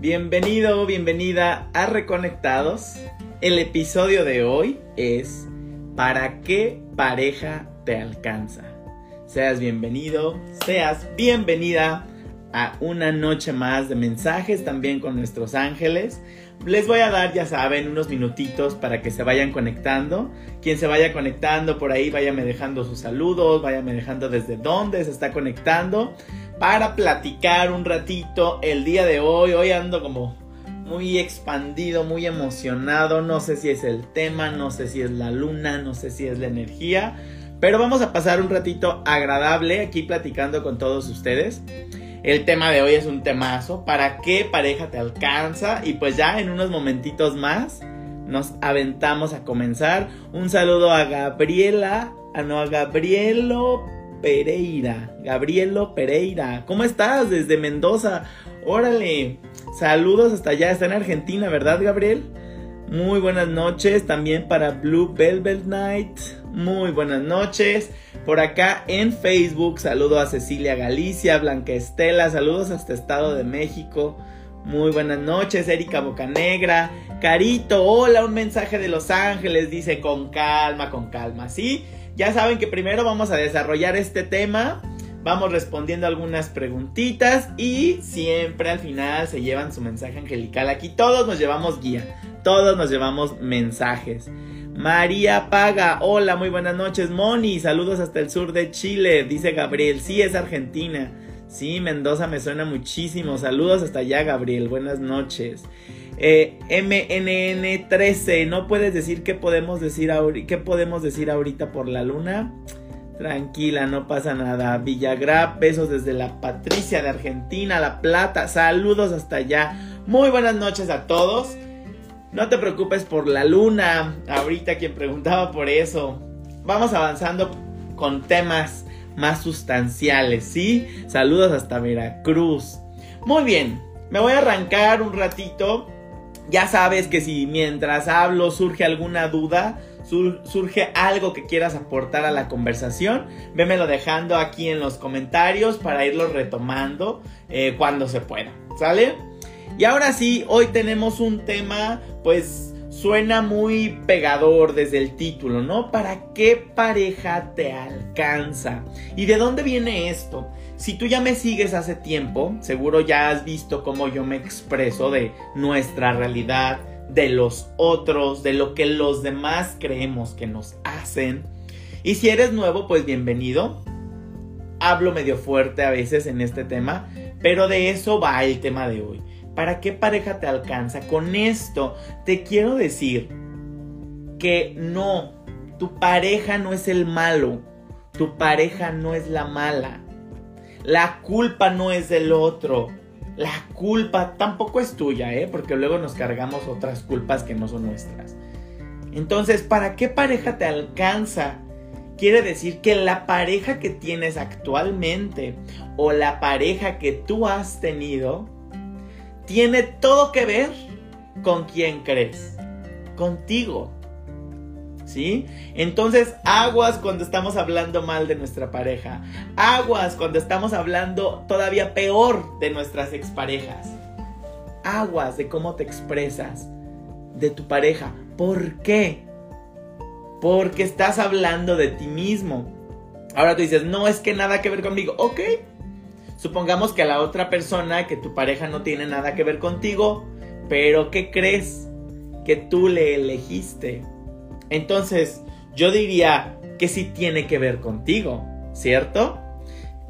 Bienvenido, bienvenida a Reconectados. El episodio de hoy es ¿Para qué pareja te alcanza? Seas bienvenido, seas bienvenida a una noche más de mensajes también con nuestros ángeles. Les voy a dar, ya saben, unos minutitos para que se vayan conectando. Quien se vaya conectando por ahí, váyame dejando sus saludos, váyame dejando desde dónde se está conectando para platicar un ratito el día de hoy. Hoy ando como muy expandido, muy emocionado. No sé si es el tema, no sé si es la luna, no sé si es la energía. Pero vamos a pasar un ratito agradable aquí platicando con todos ustedes. El tema de hoy es un temazo. ¿Para qué pareja te alcanza? Y pues ya en unos momentitos más nos aventamos a comenzar. Un saludo a Gabriela, a no a Gabrielo Pereira. Gabrielo Pereira. ¿Cómo estás desde Mendoza? Órale. Saludos hasta allá. Está en Argentina, ¿verdad, Gabriel? Muy buenas noches. También para Blue Velvet Night. Muy buenas noches. Por acá en Facebook. Saludo a Cecilia Galicia, Blanca Estela. Saludos hasta Estado de México. Muy buenas noches, Erika Bocanegra. Carito, hola, un mensaje de Los Ángeles. Dice con calma, con calma. ¿Sí? Ya saben que primero vamos a desarrollar este tema, vamos respondiendo algunas preguntitas y siempre al final se llevan su mensaje angelical. Aquí todos nos llevamos guía, todos nos llevamos mensajes. María Paga, hola, muy buenas noches. Moni, saludos hasta el sur de Chile, dice Gabriel. Sí, es Argentina. Sí, Mendoza me suena muchísimo. Saludos hasta allá, Gabriel. Buenas noches. Eh, MNN13, ¿no puedes decir qué podemos decir, qué podemos decir ahorita por la luna? Tranquila, no pasa nada. Villagrap, besos desde la Patricia de Argentina, La Plata. Saludos hasta allá. Muy buenas noches a todos. No te preocupes por la luna. Ahorita quien preguntaba por eso. Vamos avanzando con temas más sustanciales, ¿sí? Saludos hasta Veracruz. Muy bien, me voy a arrancar un ratito ya sabes que si mientras hablo surge alguna duda, surge algo que quieras aportar a la conversación, vémelo dejando aquí en los comentarios para irlo retomando eh, cuando se pueda, ¿sale? Y ahora sí, hoy tenemos un tema, pues suena muy pegador desde el título, ¿no? ¿Para qué pareja te alcanza? ¿Y de dónde viene esto? Si tú ya me sigues hace tiempo, seguro ya has visto cómo yo me expreso de nuestra realidad, de los otros, de lo que los demás creemos que nos hacen. Y si eres nuevo, pues bienvenido. Hablo medio fuerte a veces en este tema, pero de eso va el tema de hoy. ¿Para qué pareja te alcanza? Con esto te quiero decir que no, tu pareja no es el malo, tu pareja no es la mala. La culpa no es del otro. La culpa tampoco es tuya, ¿eh? Porque luego nos cargamos otras culpas que no son nuestras. Entonces, ¿para qué pareja te alcanza? Quiere decir que la pareja que tienes actualmente o la pareja que tú has tenido tiene todo que ver con quién crees. Contigo. ¿Sí? Entonces, aguas cuando estamos hablando mal de nuestra pareja. Aguas cuando estamos hablando todavía peor de nuestras exparejas. Aguas de cómo te expresas de tu pareja. ¿Por qué? Porque estás hablando de ti mismo. Ahora tú dices, no es que nada que ver conmigo. Ok. Supongamos que a la otra persona, que tu pareja no tiene nada que ver contigo, pero ¿qué crees? Que tú le elegiste entonces, yo diría que sí tiene que ver contigo, ¿cierto?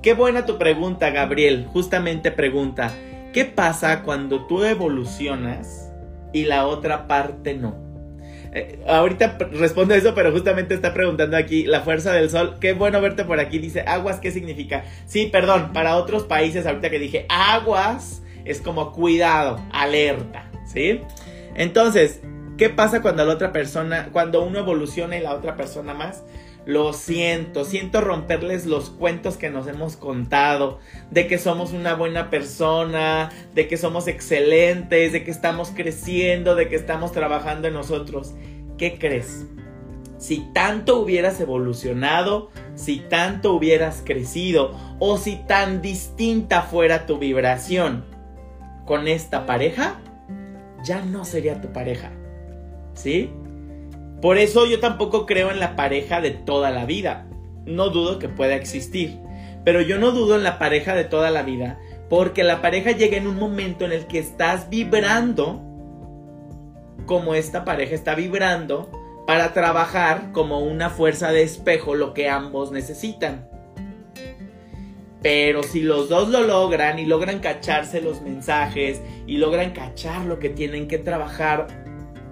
Qué buena tu pregunta, Gabriel. Justamente pregunta, ¿qué pasa cuando tú evolucionas y la otra parte no? Eh, ahorita respondo eso, pero justamente está preguntando aquí la fuerza del sol. Qué bueno verte por aquí. Dice, aguas, ¿qué significa? Sí, perdón, para otros países, ahorita que dije aguas, es como cuidado, alerta, ¿sí? Entonces, ¿Qué pasa cuando la otra persona, cuando uno evoluciona y la otra persona más? Lo siento, siento romperles los cuentos que nos hemos contado, de que somos una buena persona, de que somos excelentes, de que estamos creciendo, de que estamos trabajando en nosotros. ¿Qué crees? Si tanto hubieras evolucionado, si tanto hubieras crecido o si tan distinta fuera tu vibración, con esta pareja, ya no sería tu pareja. ¿Sí? Por eso yo tampoco creo en la pareja de toda la vida. No dudo que pueda existir. Pero yo no dudo en la pareja de toda la vida. Porque la pareja llega en un momento en el que estás vibrando como esta pareja está vibrando para trabajar como una fuerza de espejo lo que ambos necesitan. Pero si los dos lo logran y logran cacharse los mensajes y logran cachar lo que tienen que trabajar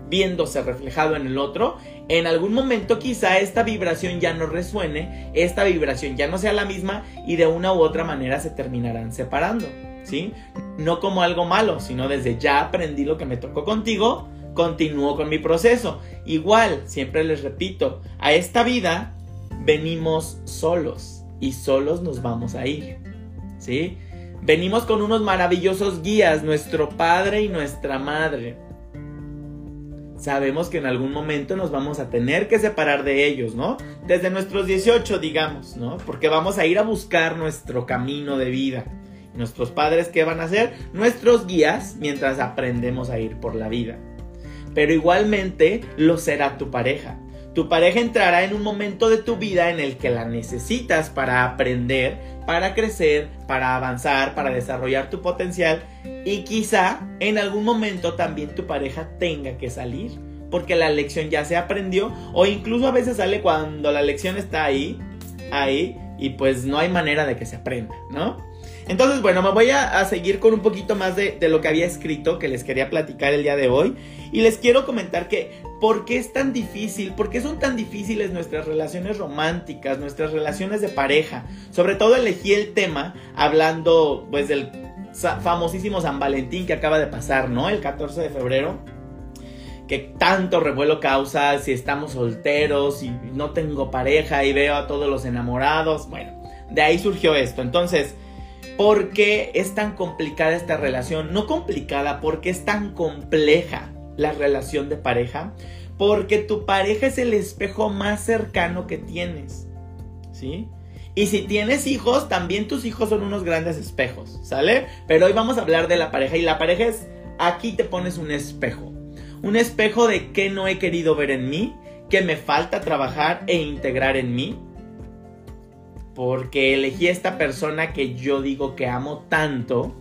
viéndose reflejado en el otro, en algún momento quizá esta vibración ya no resuene, esta vibración ya no sea la misma y de una u otra manera se terminarán separando, ¿sí? No como algo malo, sino desde ya aprendí lo que me tocó contigo, continúo con mi proceso. Igual, siempre les repito, a esta vida venimos solos y solos nos vamos a ir. ¿Sí? Venimos con unos maravillosos guías, nuestro padre y nuestra madre. Sabemos que en algún momento nos vamos a tener que separar de ellos, ¿no? Desde nuestros 18, digamos, ¿no? Porque vamos a ir a buscar nuestro camino de vida. Nuestros padres, ¿qué van a hacer? Nuestros guías mientras aprendemos a ir por la vida. Pero igualmente lo será tu pareja. Tu pareja entrará en un momento de tu vida en el que la necesitas para aprender, para crecer, para avanzar, para desarrollar tu potencial y quizá en algún momento también tu pareja tenga que salir porque la lección ya se aprendió o incluso a veces sale cuando la lección está ahí, ahí y pues no hay manera de que se aprenda, ¿no? Entonces, bueno, me voy a, seguir con un poquito más de, de, lo que había escrito, que les quería platicar el día de hoy. Y les quiero comentar que, ¿por qué es tan difícil? ¿Por qué son tan difíciles nuestras relaciones románticas, nuestras relaciones de pareja? Sobre todo elegí el tema hablando, pues, del famosísimo San Valentín que acaba de pasar, ¿no? El 14 de febrero que tanto revuelo causa si estamos solteros y no tengo pareja y veo a todos los enamorados. Bueno, de ahí surgió esto. Entonces, ¿Por qué es tan complicada esta relación? No complicada, porque es tan compleja la relación de pareja. Porque tu pareja es el espejo más cercano que tienes. ¿Sí? Y si tienes hijos, también tus hijos son unos grandes espejos, ¿sale? Pero hoy vamos a hablar de la pareja y la pareja es, aquí te pones un espejo. Un espejo de qué no he querido ver en mí, qué me falta trabajar e integrar en mí porque elegí a esta persona que yo digo que amo tanto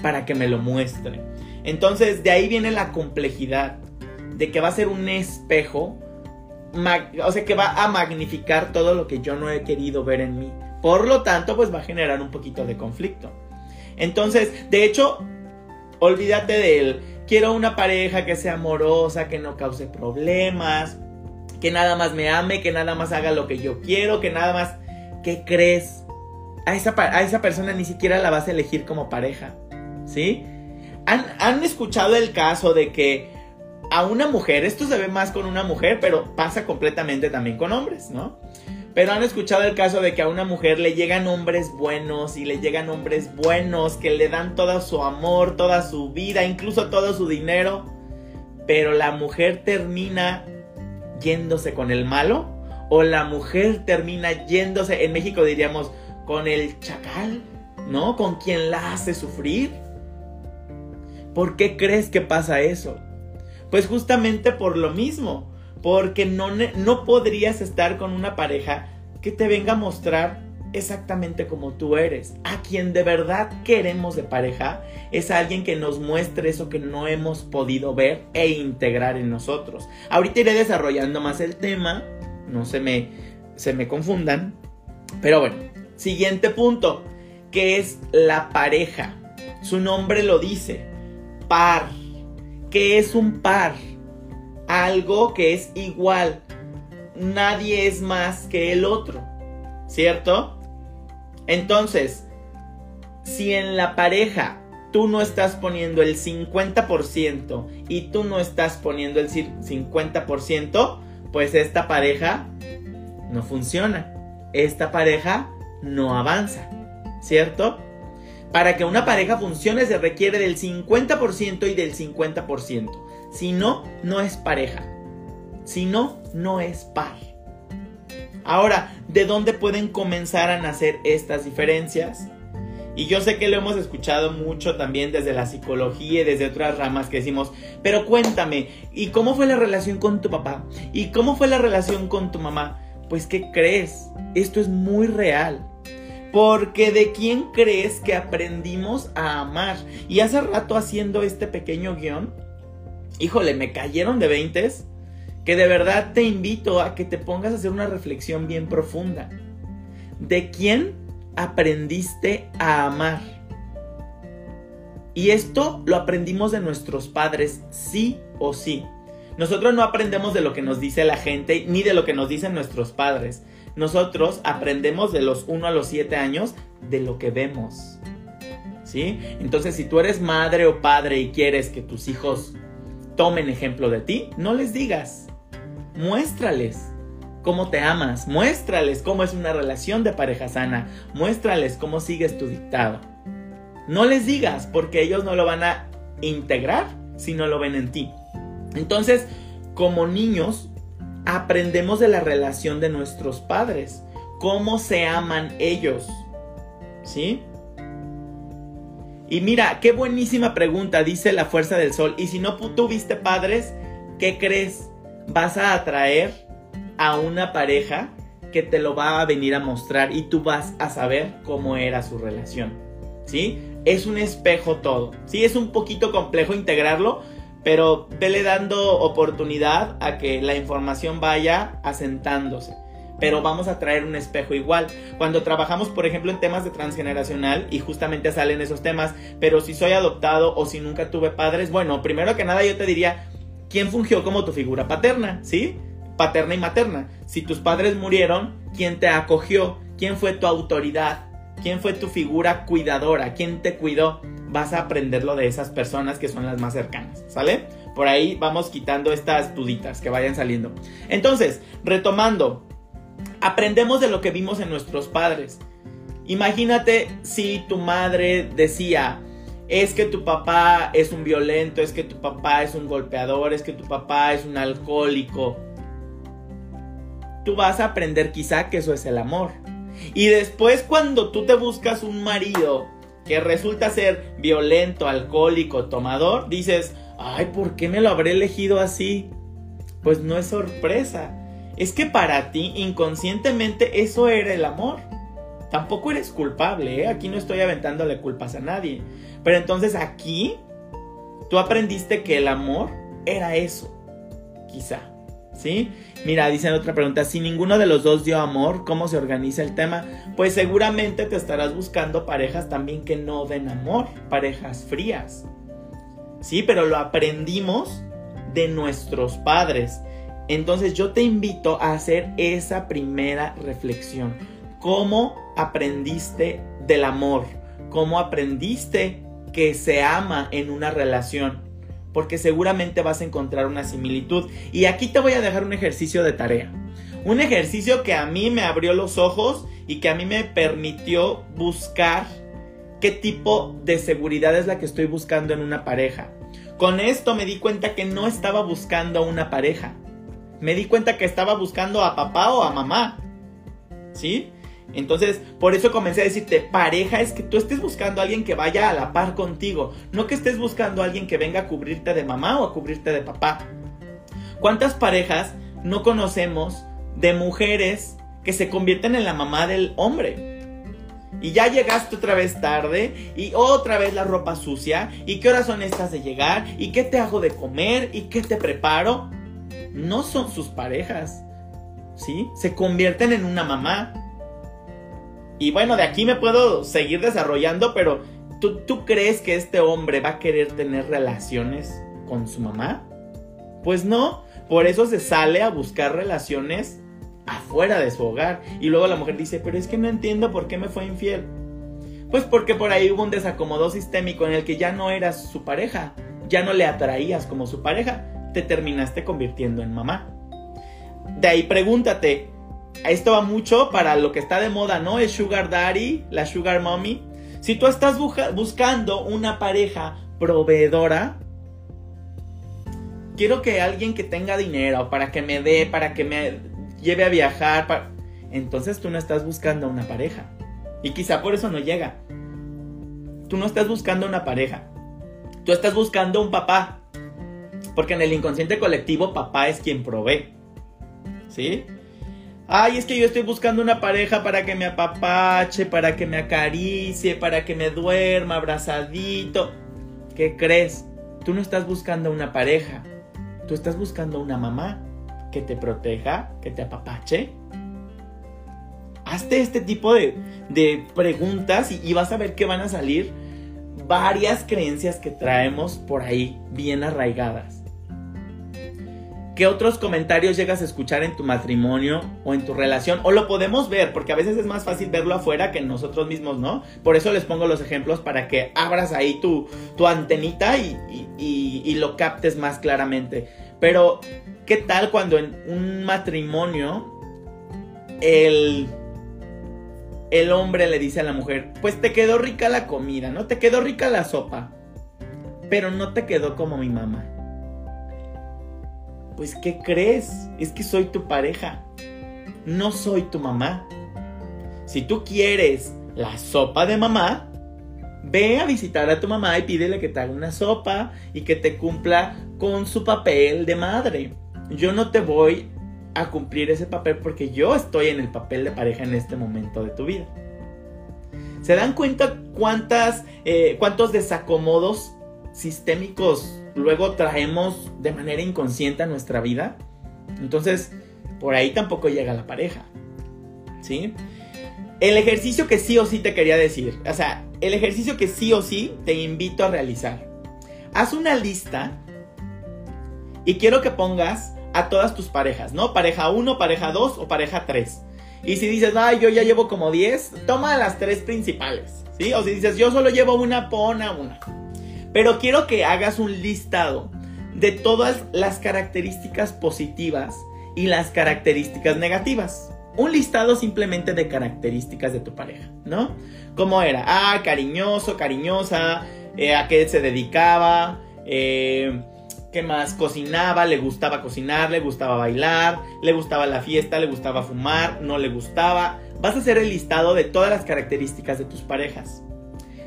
para que me lo muestre. Entonces de ahí viene la complejidad de que va a ser un espejo, o sea que va a magnificar todo lo que yo no he querido ver en mí. Por lo tanto, pues va a generar un poquito de conflicto. Entonces, de hecho, olvídate de él. Quiero una pareja que sea amorosa, que no cause problemas, que nada más me ame, que nada más haga lo que yo quiero, que nada más ¿qué crees? A esa, a esa persona ni siquiera la vas a elegir como pareja, ¿sí? ¿Han, ¿Han escuchado el caso de que a una mujer, esto se ve más con una mujer, pero pasa completamente también con hombres, ¿no? Pero han escuchado el caso de que a una mujer le llegan hombres buenos y le llegan hombres buenos que le dan todo su amor, toda su vida, incluso todo su dinero, pero la mujer termina yéndose con el malo o la mujer termina yéndose, en México diríamos, con el chacal, ¿no? Con quien la hace sufrir. ¿Por qué crees que pasa eso? Pues justamente por lo mismo, porque no, no podrías estar con una pareja que te venga a mostrar exactamente como tú eres. A quien de verdad queremos de pareja es alguien que nos muestre eso que no hemos podido ver e integrar en nosotros. Ahorita iré desarrollando más el tema, no se me, se me confundan. Pero bueno, siguiente punto, que es la pareja. Su nombre lo dice, par. ¿Qué es un par? Algo que es igual. Nadie es más que el otro, ¿cierto? Entonces, si en la pareja tú no estás poniendo el 50% y tú no estás poniendo el 50%, pues esta pareja no funciona. Esta pareja no avanza, ¿cierto? Para que una pareja funcione se requiere del 50% y del 50%. Si no, no es pareja. Si no, no es par. Ahora, ¿de dónde pueden comenzar a nacer estas diferencias? Y yo sé que lo hemos escuchado mucho también desde la psicología y desde otras ramas que decimos, pero cuéntame, ¿y cómo fue la relación con tu papá? ¿Y cómo fue la relación con tu mamá? Pues ¿qué crees? Esto es muy real. Porque de quién crees que aprendimos a amar. Y hace rato haciendo este pequeño guion, híjole, me cayeron de veintes que de verdad te invito a que te pongas a hacer una reflexión bien profunda. ¿De quién aprendiste a amar? Y esto lo aprendimos de nuestros padres, sí o sí. Nosotros no aprendemos de lo que nos dice la gente ni de lo que nos dicen nuestros padres. Nosotros aprendemos de los 1 a los 7 años de lo que vemos. ¿Sí? Entonces, si tú eres madre o padre y quieres que tus hijos tomen ejemplo de ti, no les digas muéstrales cómo te amas, muéstrales cómo es una relación de pareja sana, muéstrales cómo sigues tu dictado. No les digas porque ellos no lo van a integrar si no lo ven en ti. Entonces, como niños, aprendemos de la relación de nuestros padres, cómo se aman ellos. ¿Sí? Y mira, qué buenísima pregunta, dice la fuerza del sol. Y si no tuviste padres, ¿qué crees? vas a atraer a una pareja que te lo va a venir a mostrar y tú vas a saber cómo era su relación. ¿Sí? Es un espejo todo. Sí, es un poquito complejo integrarlo, pero vele dando oportunidad a que la información vaya asentándose. Pero vamos a traer un espejo igual. Cuando trabajamos, por ejemplo, en temas de transgeneracional y justamente salen esos temas, pero si soy adoptado o si nunca tuve padres, bueno, primero que nada yo te diría, ¿quién fungió como tu figura paterna? ¿Sí? Paterna y materna. Si tus padres murieron, ¿quién te acogió? ¿Quién fue tu autoridad? ¿Quién fue tu figura cuidadora? ¿Quién te cuidó? Vas a aprenderlo de esas personas que son las más cercanas, ¿sale? Por ahí vamos quitando estas duditas que vayan saliendo. Entonces, retomando, aprendemos de lo que vimos en nuestros padres. Imagínate si tu madre decía, es que tu papá es un violento, es que tu papá es un golpeador, es que tu papá es un alcohólico. Tú vas a aprender quizá que eso es el amor. Y después cuando tú te buscas un marido que resulta ser violento, alcohólico, tomador, dices, ay, ¿por qué me lo habré elegido así? Pues no es sorpresa. Es que para ti inconscientemente eso era el amor. Tampoco eres culpable, ¿eh? aquí no estoy aventándole culpas a nadie. Pero entonces aquí tú aprendiste que el amor era eso, quizá. ¿Sí? Mira, dice otra pregunta, si ninguno de los dos dio amor, ¿cómo se organiza el tema? Pues seguramente te estarás buscando parejas también que no den amor, parejas frías. Sí, pero lo aprendimos de nuestros padres. Entonces yo te invito a hacer esa primera reflexión. ¿Cómo aprendiste del amor? ¿Cómo aprendiste que se ama en una relación? Porque seguramente vas a encontrar una similitud. Y aquí te voy a dejar un ejercicio de tarea. Un ejercicio que a mí me abrió los ojos y que a mí me permitió buscar qué tipo de seguridad es la que estoy buscando en una pareja. Con esto me di cuenta que no estaba buscando una pareja. Me di cuenta que estaba buscando a papá o a mamá. ¿Sí? Entonces, por eso comencé a decirte, pareja es que tú estés buscando a alguien que vaya a la par contigo, no que estés buscando a alguien que venga a cubrirte de mamá o a cubrirte de papá. ¿Cuántas parejas no conocemos de mujeres que se convierten en la mamá del hombre? Y ya llegaste otra vez tarde y otra vez la ropa sucia y qué horas son estas de llegar y qué te hago de comer y qué te preparo. No son sus parejas, ¿sí? Se convierten en una mamá y bueno, de aquí me puedo seguir desarrollando, pero ¿tú, ¿tú crees que este hombre va a querer tener relaciones con su mamá? Pues no, por eso se sale a buscar relaciones afuera de su hogar. Y luego la mujer dice, pero es que no entiendo por qué me fue infiel. Pues porque por ahí hubo un desacomodo sistémico en el que ya no eras su pareja, ya no le atraías como su pareja, te terminaste convirtiendo en mamá. De ahí pregúntate, esto va mucho para lo que está de moda, ¿no? El sugar daddy, la sugar mommy. Si tú estás buscando una pareja proveedora, quiero que alguien que tenga dinero para que me dé, para que me lleve a viajar, entonces tú no estás buscando una pareja. Y quizá por eso no llega. tú no estás buscando una pareja. Tú estás buscando un papá. Porque en el inconsciente colectivo papá es quien provee. ¿Sí? Ay, es que yo estoy buscando una pareja para que me apapache, para que me acaricie, para que me duerma abrazadito. ¿Qué crees? Tú no estás buscando una pareja. Tú estás buscando una mamá que te proteja, que te apapache. Hazte este tipo de, preguntas y, y vas a ver que van a salir varias creencias que traemos por ahí bien arraigadas. ¿Qué otros comentarios llegas a escuchar en tu matrimonio o en tu relación? O lo podemos ver, porque a veces es más fácil verlo afuera que nosotros mismos, ¿no? Por eso les pongo los ejemplos para que abras ahí tu, tu antenita y, y lo captes más claramente. Pero, ¿qué tal cuando en un matrimonio el el hombre le dice a la mujer, pues te quedó rica la comida, ¿no? Te quedó rica la sopa, pero no te quedó como mi mamá. Pues ¿qué crees? Es que soy tu pareja, no soy tu mamá. Si tú quieres la sopa de mamá, ve a visitar a tu mamá y pídele que te haga una sopa y que te cumpla con su papel de madre. Yo no te voy a cumplir ese papel porque yo estoy en el papel de pareja en este momento de tu vida. ¿Se dan cuenta cuántas, eh, cuántos desacomodos sistémicos luego traemos de manera inconsciente a nuestra vida? Entonces, por ahí tampoco llega la pareja. ¿Sí? El ejercicio que sí o sí te quería decir, o sea, el ejercicio que sí o sí te invito a realizar. Haz una lista y quiero que pongas a todas tus parejas, ¿no? Pareja 1, pareja 2 o pareja 3. Y si dices, ay, yo ya llevo como 10, toma las tres principales, ¿sí? O si dices, yo solo llevo una, pon a una. Pero quiero que hagas un listado de todas las características positivas y las características negativas. Un listado simplemente de características de tu pareja, ¿no? Como era, ah, cariñoso, cariñosa, eh, a qué se dedicaba, eh, ¿Qué más? Cocinaba, le gustaba cocinar, le gustaba bailar, le gustaba la fiesta, le gustaba fumar, no le gustaba. Vas a hacer el listado de todas las características de tus parejas.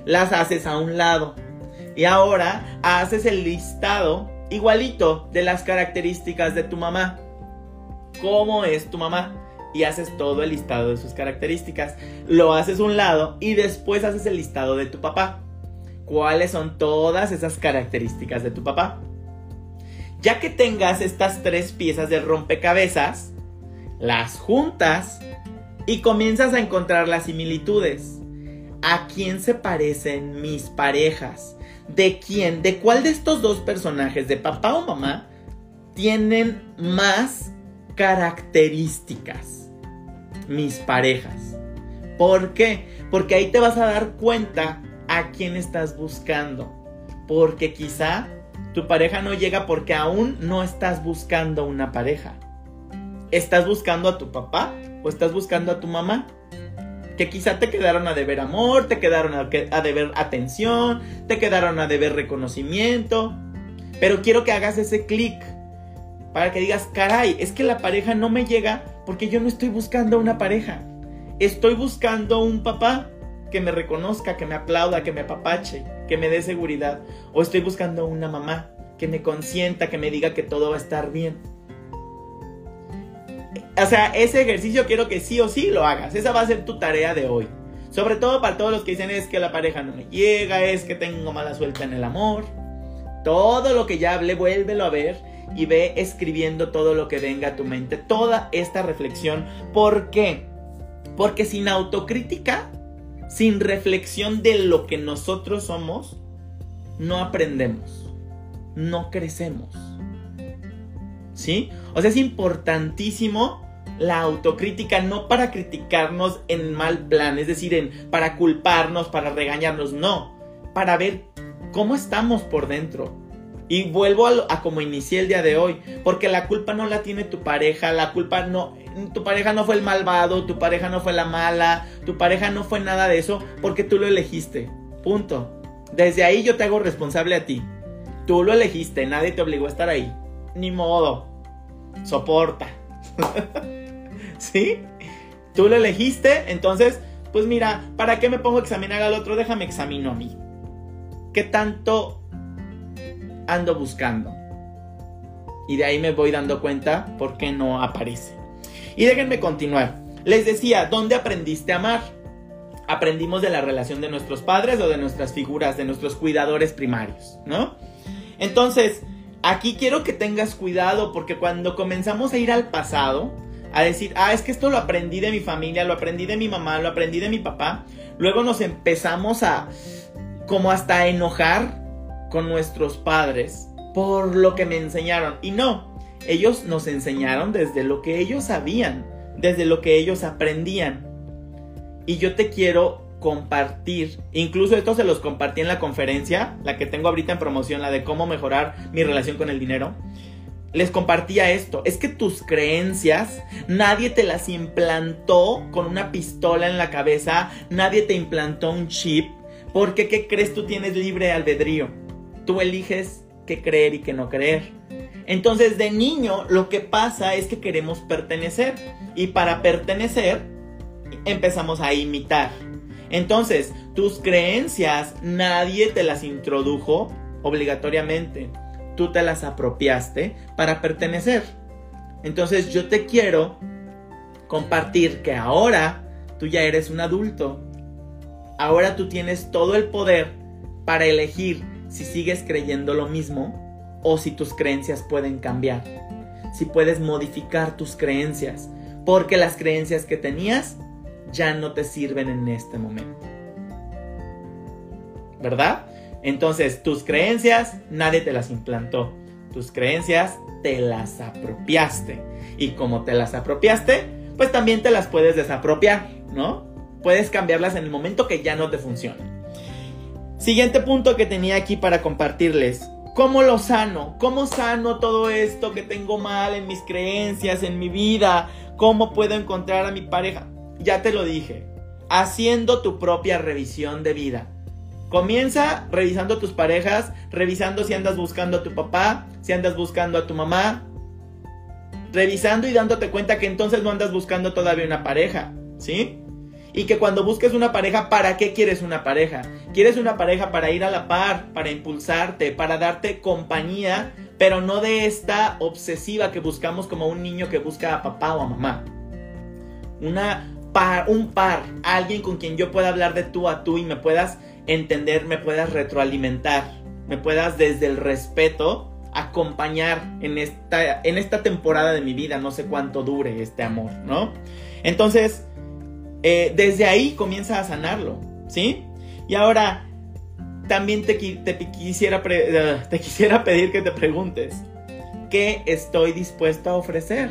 Las haces a un lado. Y ahora haces el listado igualito de las características de tu mamá. ¿Cómo es tu mamá? Y haces todo el listado de sus características. Lo haces un lado y después haces el listado de tu papá. ¿Cuáles son todas esas características de tu papá? Ya que tengas estas tres piezas de rompecabezas, las juntas y comienzas a encontrar las similitudes. ¿A quién se parecen mis parejas? ¿De quién? ¿De cuál de estos dos personajes, de papá o mamá, tienen más características? Mis parejas. ¿Por qué? Porque ahí te vas a dar cuenta a quién estás buscando. Porque quizá tu pareja no llega porque aún no estás buscando una pareja. ¿Estás buscando a tu papá o estás buscando a tu mamá? Que quizá te quedaron a deber amor, te quedaron a, deber atención, te quedaron a deber reconocimiento. Pero quiero que hagas ese clic para que digas, caray, es que la pareja no me llega porque yo no estoy buscando una pareja. Estoy buscando un papá que me reconozca, que me aplauda, que me apapache, que me dé seguridad. O estoy buscando una mamá que me consienta, que me diga que todo va a estar bien. O sea, ese ejercicio quiero que sí o sí lo hagas. Esa va a ser tu tarea de hoy. Sobre todo para todos los que dicen es que la pareja no me llega, es que tengo mala suelta en el amor. Todo lo que ya hablé, vuélvelo a ver y ve escribiendo todo lo que venga a tu mente. Toda esta reflexión. ¿Por qué? Porque sin autocrítica sin reflexión de lo que nosotros somos, no aprendemos, no crecemos. ¿Sí? O sea, es importantísimo la autocrítica, no para criticarnos en mal plan, es decir, en, para culparnos, para regañarnos, no, para ver cómo estamos por dentro, y vuelvo a, como inicié el día de hoy, porque la culpa no la tiene tu pareja, la culpa no, tu pareja no fue el malvado, tu pareja no fue la mala, tu pareja no fue nada de eso, porque tú lo elegiste. Punto. Desde ahí yo te hago responsable a ti. Tú lo elegiste, nadie te obligó a estar ahí. Ni modo. Soporta. ¿Sí? Tú lo elegiste, entonces, pues mira, ¿para qué me pongo a examinar al otro? Déjame examino a mí. ¿Qué tanto ando buscando? Y de ahí me voy dando cuenta por qué no aparece. Y déjenme continuar. Les decía, ¿dónde aprendiste a amar? Aprendimos de la relación de nuestros padres o de nuestras figuras, de nuestros cuidadores primarios, ¿no? Entonces, aquí quiero que tengas cuidado porque cuando comenzamos a ir al pasado, a decir, ah, es que esto lo aprendí de mi familia, lo aprendí de mi mamá, lo aprendí de mi papá, luego nos empezamos a como hasta enojar con nuestros padres por lo que me enseñaron. Y no, ellos nos enseñaron desde lo que ellos sabían, desde lo que ellos aprendían. Y yo te quiero compartir, incluso esto se los compartí en la conferencia, la que tengo ahorita en promoción, la de cómo mejorar mi relación con el dinero. Les compartía esto, es que tus creencias nadie te las implantó con una pistola en la cabeza, nadie te implantó un chip, porque ¿qué crees tú tienes libre albedrío? Tú eliges qué creer y qué no creer. Entonces de niño lo que pasa es que queremos pertenecer y para pertenecer empezamos a imitar. Entonces tus creencias nadie te las introdujo obligatoriamente. Tú te las apropiaste para pertenecer. Entonces yo te quiero compartir que ahora tú ya eres un adulto. Ahora tú tienes todo el poder para elegir si sigues creyendo lo mismo o si tus creencias pueden cambiar, si puedes modificar tus creencias, porque las creencias que tenías ya no te sirven en este momento. ¿Verdad? Entonces, tus creencias nadie te las implantó. Tus creencias te las apropiaste. Y como te las apropiaste, pues también te las puedes desapropiar, ¿no? Puedes cambiarlas en el momento que ya no te funcionan. Siguiente punto que tenía aquí para compartirles. ¿Cómo lo sano? ¿Cómo sano todo esto que tengo mal en mis creencias, en mi vida? ¿Cómo puedo encontrar a mi pareja? Ya te lo dije, haciendo tu propia revisión de vida. Comienza revisando tus parejas, revisando si andas buscando a tu papá, si andas buscando a tu mamá, revisando y dándote cuenta que entonces no andas buscando todavía una pareja, ¿sí? Y que cuando busques una pareja, ¿para qué quieres una pareja? ¿Quieres una pareja para ir a la par, para impulsarte, para darte compañía, pero no de esta obsesiva que buscamos como un niño que busca a papá o a mamá? Una par, un par, alguien con quien yo pueda hablar de tú a tú y me puedas entender, me puedas retroalimentar, me puedas desde el respeto acompañar en esta, en esta temporada de mi vida, no sé cuánto dure este amor, ¿no? Entonces, eh, desde ahí comienza a sanarlo, ¿sí? Y ahora, también te, quisiera te quisiera pedir que te preguntes, ¿qué estoy dispuesto a ofrecer?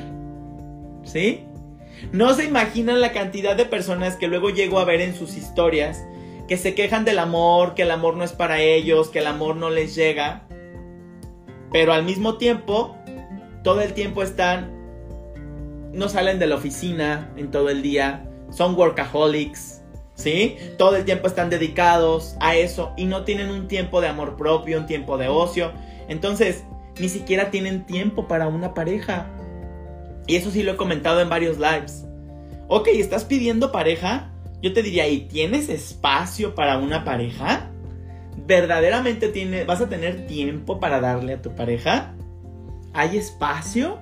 ¿Sí? No se imaginan la cantidad de personas que luego llego a ver en sus historias que se quejan del amor, que el amor no es para ellos, que el amor no les llega, pero al mismo tiempo, todo el tiempo están, no salen de la oficina en todo el día, son workaholics, ¿sí? Todo el tiempo están dedicados a eso y no tienen un tiempo de amor propio, un tiempo de ocio. Entonces, ni siquiera tienen tiempo para una pareja. Y eso sí lo he comentado en varios lives. Ok, ¿estás pidiendo pareja? Yo te diría, ¿y tienes espacio para una pareja? ¿Verdaderamente tiene, vas a tener tiempo para darle a tu pareja? ¿Hay espacio?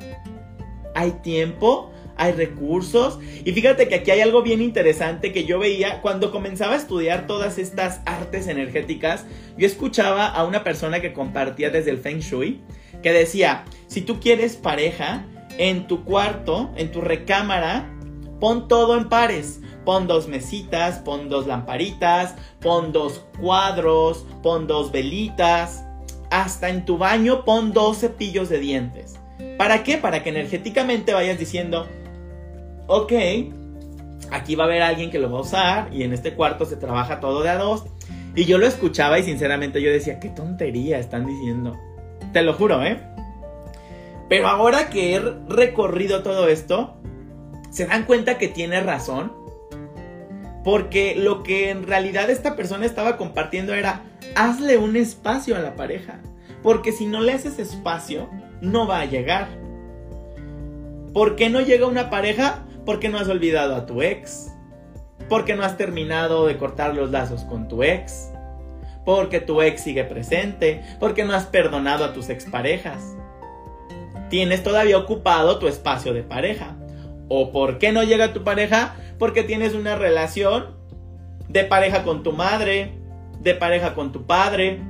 ¿Hay tiempo? hay recursos. Y fíjate que aquí hay algo bien interesante que yo veía cuando comenzaba a estudiar todas estas artes energéticas. Yo escuchaba a una persona que compartía desde el Feng Shui que decía, si tú quieres pareja, en tu cuarto, en tu recámara, pon todo en pares. Pon dos mesitas, pon dos lamparitas, pon dos cuadros, pon dos velitas. Hasta en tu baño pon dos cepillos de dientes. ¿Para qué? Para que energéticamente vayas diciendo, ok, aquí va a haber alguien que lo va a usar y en este cuarto se trabaja todo de a dos. Y yo lo escuchaba y sinceramente yo decía, qué tontería están diciendo. Te lo juro, ¿eh? Pero ahora que he recorrido todo esto, se dan cuenta que tiene razón. Porque lo que en realidad esta persona estaba compartiendo era, hazle un espacio a la pareja. Porque si no le haces espacio, no va a llegar. ¿Por qué no llega una pareja? Porque no has olvidado a tu ex. Porque no has terminado de cortar los lazos con tu ex. porque tu ex sigue presente, porque no has perdonado a tus exparejas. Tienes todavía ocupado tu espacio de pareja. ¿O por qué no llega tu pareja? Porque tienes una relación de pareja con tu madre, de pareja con tu padre.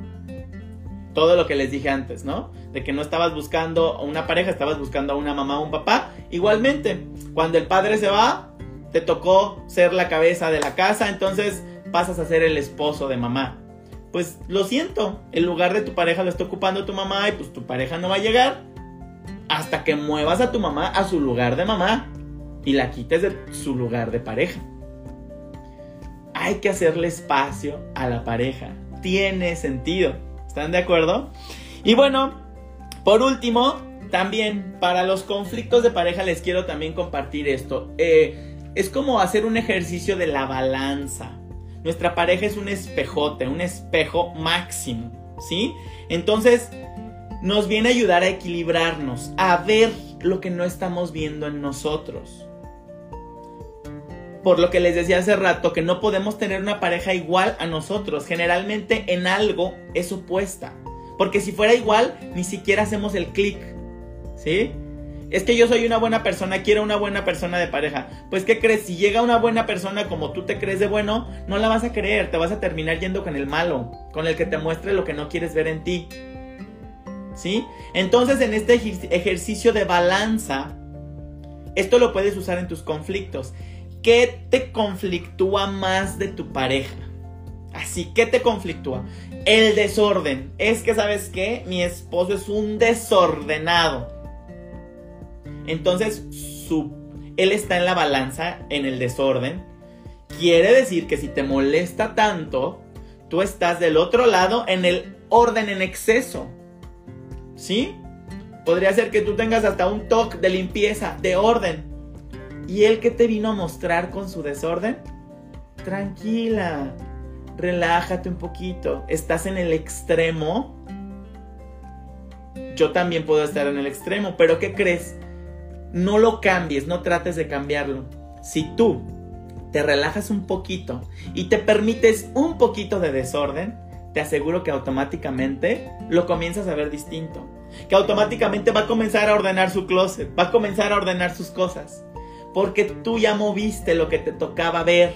Todo lo que les dije antes, ¿no? De que no estabas buscando una pareja, estabas buscando a una mamá o un papá. Igualmente, cuando el padre se va, te tocó ser la cabeza de la casa, entonces pasas a ser el esposo de mamá. Pues lo siento, el lugar de tu pareja lo está ocupando tu mamá y pues tu pareja no va a llegar hasta que muevas a tu mamá a su lugar de mamá y la quites de su lugar de pareja. Hay que hacerle espacio a la pareja. Tiene sentido. ¿Están de acuerdo? Y bueno, por último, también para los conflictos de pareja les quiero también compartir esto. Eh, es como hacer un ejercicio de la balanza. Nuestra pareja es un espejote, un espejo máximo, ¿sí? Entonces, nos viene a ayudar a equilibrarnos, a ver lo que no estamos viendo en nosotros. Por lo que les decía hace rato, que no podemos tener una pareja igual a nosotros. Generalmente en algo es opuesta. Porque si fuera igual, ni siquiera hacemos el clic. ¿Sí? Es que yo soy una buena persona, quiero una buena persona de pareja. Pues ¿qué crees? Si llega una buena persona como tú te crees de bueno, no la vas a creer, te vas a terminar yendo con el malo, con el que te muestre lo que no quieres ver en ti. ¿sí? Entonces en este ejercicio de balanza, esto lo puedes usar en tus conflictos. ¿Qué te conflictúa más de tu pareja? Así, ¿qué te conflictúa? El desorden. Es que, ¿sabes qué? Mi esposo es un desordenado. Entonces, él está en la balanza, en el desorden. Quiere decir que si te molesta tanto, tú estás del otro lado en el orden en exceso. ¿Sí? Podría ser que tú tengas hasta un toque de limpieza, de orden. ¿Y él que te vino a mostrar con su desorden? Tranquila, relájate un poquito. Estás en el extremo. Yo también puedo estar en el extremo, pero ¿qué crees? No lo cambies, no trates de cambiarlo. Si tú te relajas un poquito y te permites un poquito de desorden, te aseguro que automáticamente lo comienzas a ver distinto. Que automáticamente va a comenzar a ordenar su closet, va a comenzar a ordenar sus cosas. Porque tú ya moviste lo que te tocaba ver,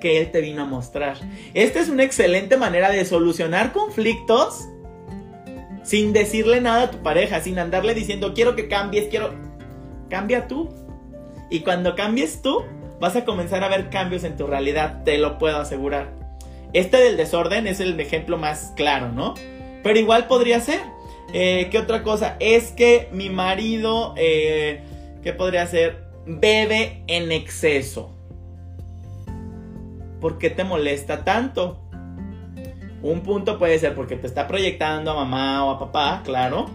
que él te vino a mostrar. Esta es una excelente manera de solucionar conflictos sin decirle nada a tu pareja, sin andarle diciendo quiero que cambies, quiero... Cambia tú. Y cuando cambies tú, vas a comenzar a ver cambios en tu realidad, te lo puedo asegurar. Este del desorden es el ejemplo más claro, ¿no? Pero igual podría ser. Eh, ¿Qué otra cosa? Es que mi marido, eh, ¿qué podría ser? Bebe en exceso. ¿Por qué te molesta tanto? Un punto puede ser porque te está proyectando a mamá o a papá, claro.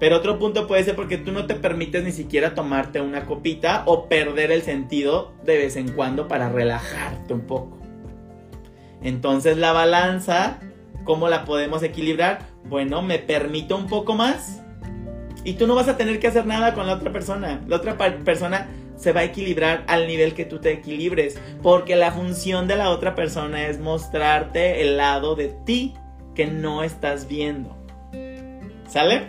Pero otro punto puede ser porque tú no te permites ni siquiera tomarte una copita o perder el sentido de vez en cuando para relajarte un poco. Entonces la balanza, ¿cómo la podemos equilibrar? Bueno, me permito un poco más y tú no vas a tener que hacer nada con la otra persona. La otra persona se va a equilibrar al nivel que tú te equilibres, porque la función de la otra persona es mostrarte el lado de ti que no estás viendo. ¿Sale?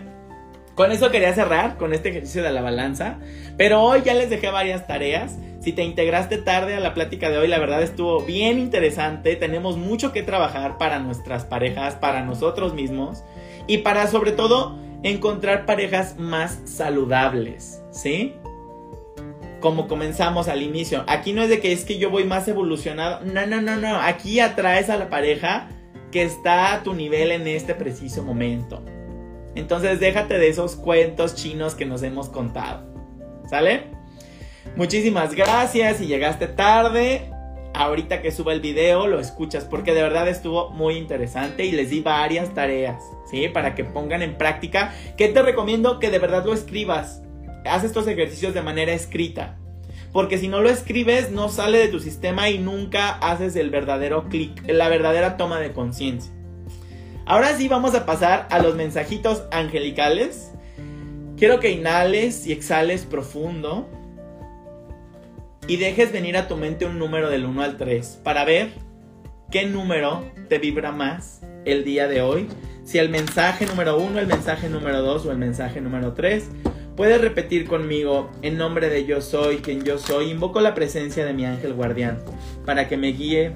Con eso quería cerrar, con este ejercicio de la balanza. Pero hoy ya les dejé varias tareas. Si te integraste tarde a la plática de hoy, la verdad estuvo bien interesante. Tenemos mucho que trabajar para nuestras parejas, para nosotros mismos y para sobre todo encontrar parejas más saludables, ¿sí? Como comenzamos al inicio. Aquí no es de que es que yo voy más evolucionado. No, no, no, no. Aquí atraes a la pareja que está a tu nivel en este preciso momento. Entonces déjate de esos cuentos chinos que nos hemos contado. ¿Sale? Muchísimas gracias si llegaste tarde. Ahorita que suba el video lo escuchas porque de verdad estuvo muy interesante y les di varias tareas, ¿sí? Para que pongan en práctica. Que te recomiendo que de verdad lo escribas. Haz estos ejercicios de manera escrita. Porque si no lo escribes no sale de tu sistema y nunca haces el verdadero clic, la verdadera toma de conciencia. Ahora sí vamos a pasar a los mensajitos angelicales. Quiero que inhales y exhales profundo y dejes venir a tu mente un número del 1 al 3 para ver qué número te vibra más el día de hoy. Si el mensaje número uno, el mensaje número dos o el mensaje número tres. Puedes repetir conmigo en nombre de yo soy quien yo soy. Invoco la presencia de mi ángel guardián para que me guíe,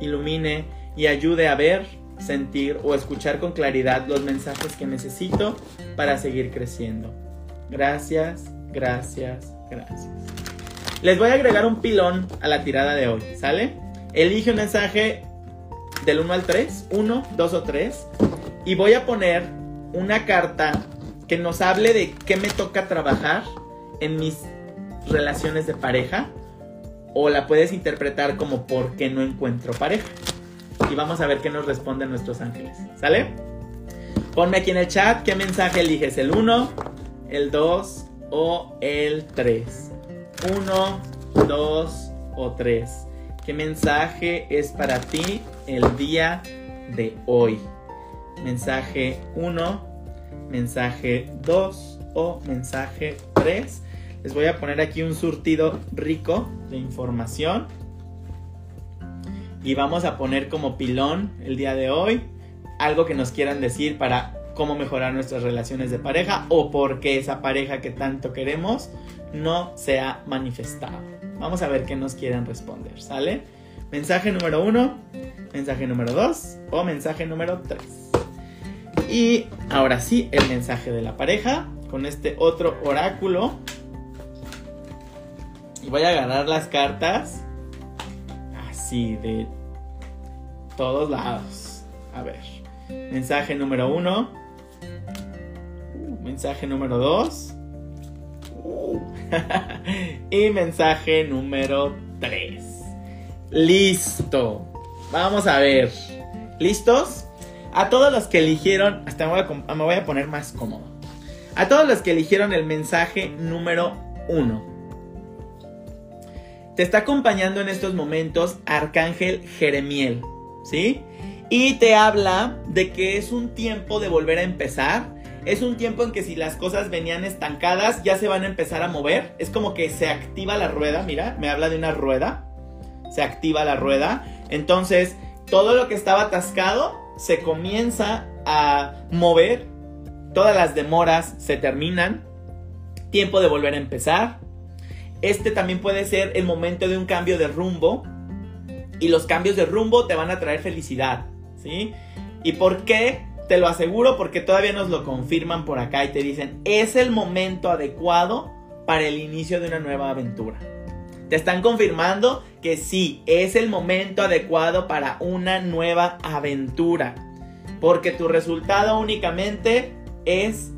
ilumine y ayude a ver, sentir o escuchar con claridad los mensajes que necesito para seguir creciendo. Gracias, gracias, gracias. Les voy a agregar un pilón a la tirada de hoy, ¿sale? Elige un mensaje del 1 al 3, 1, 2 o 3, y voy a poner una carta que nos hable de qué me toca trabajar en mis relaciones de pareja, o la puedes interpretar como por qué no encuentro pareja. Y vamos a ver qué nos responden nuestros ángeles, ¿sale? Ponme aquí en el chat qué mensaje eliges, el 1, el 2 o el 3. 1, 2 o 3. ¿Qué mensaje es para ti el día de hoy? Mensaje 1, mensaje 2 o mensaje 3. Les voy a poner aquí un surtido rico de información. Y vamos a poner como pilón el día de hoy algo que nos quieran decir para cómo mejorar nuestras relaciones de pareja o por qué esa pareja que tanto queremos no se ha manifestado. Vamos a ver qué nos quieren responder, ¿sale? Mensaje número uno, mensaje número dos o mensaje número tres. Y ahora sí, el mensaje de la pareja con este otro oráculo. Y voy a agarrar las cartas así de todos lados. A ver. Mensaje número uno. Mensaje número dos. y mensaje número 3. Listo. Vamos a ver. ¿Listos? A todos los que eligieron, hasta me voy, a, me voy a poner más cómodo. A todos los que eligieron el mensaje número 1. Te está acompañando en estos momentos Arcángel Jeremiel, ¿sí? Y te habla de que es un tiempo de volver a empezar, es un tiempo en que si las cosas venían estancadas, ya se van a empezar a mover. Es como que se activa la rueda, mira, me habla de una rueda. Se activa la rueda. Entonces, todo lo que estaba atascado se comienza a mover. Todas las demoras se terminan. Tiempo de volver a empezar. Este también puede ser el momento de un cambio de rumbo. Y los cambios de rumbo te van a traer felicidad. ¿Sí? ¿Y por qué? Te lo aseguro porque todavía nos lo confirman por acá y te dicen, es el momento adecuado para el inicio de una nueva aventura. Te están confirmando que sí, es el momento adecuado para una nueva aventura. Porque tu resultado únicamente es